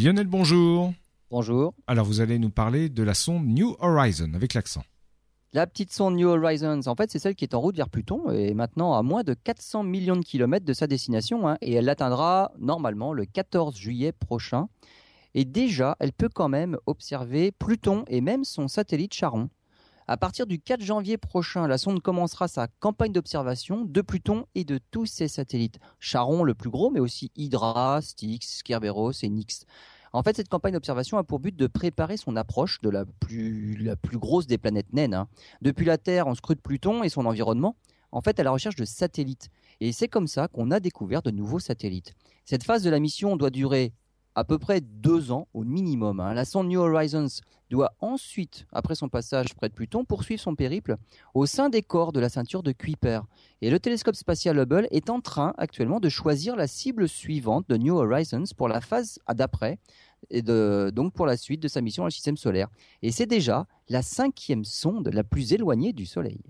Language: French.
Lionel, bonjour. Bonjour. Alors vous allez nous parler de la sonde New Horizon avec l'accent. La petite sonde New Horizons, en fait, c'est celle qui est en route vers Pluton et maintenant à moins de 400 millions de kilomètres de sa destination. Hein, et elle l'atteindra normalement le 14 juillet prochain. Et déjà, elle peut quand même observer Pluton et même son satellite Charon. À partir du 4 janvier prochain, la sonde commencera sa campagne d'observation de Pluton et de tous ses satellites. Charon, le plus gros, mais aussi Hydra, Styx, Kerberos et Nix. En fait, cette campagne d'observation a pour but de préparer son approche de la plus, grosse des planètes naines. hein. Depuis la Terre, on scrute Pluton et son environnement, en fait, à la recherche de satellites. Et c'est comme ça qu'on a découvert de nouveaux satellites. Cette phase de la mission doit durer à peu près deux ans au minimum. hein. La sonde New Horizons doit ensuite, après son passage près de Pluton, poursuivre son périple au sein des corps de la ceinture de Kuiper. Et le télescope spatial Hubble est en train actuellement de choisir la cible suivante de New Horizons pour la phase d'après, donc pour la suite de sa mission dans le système solaire. Et c'est déjà la cinquième sonde la plus éloignée du Soleil.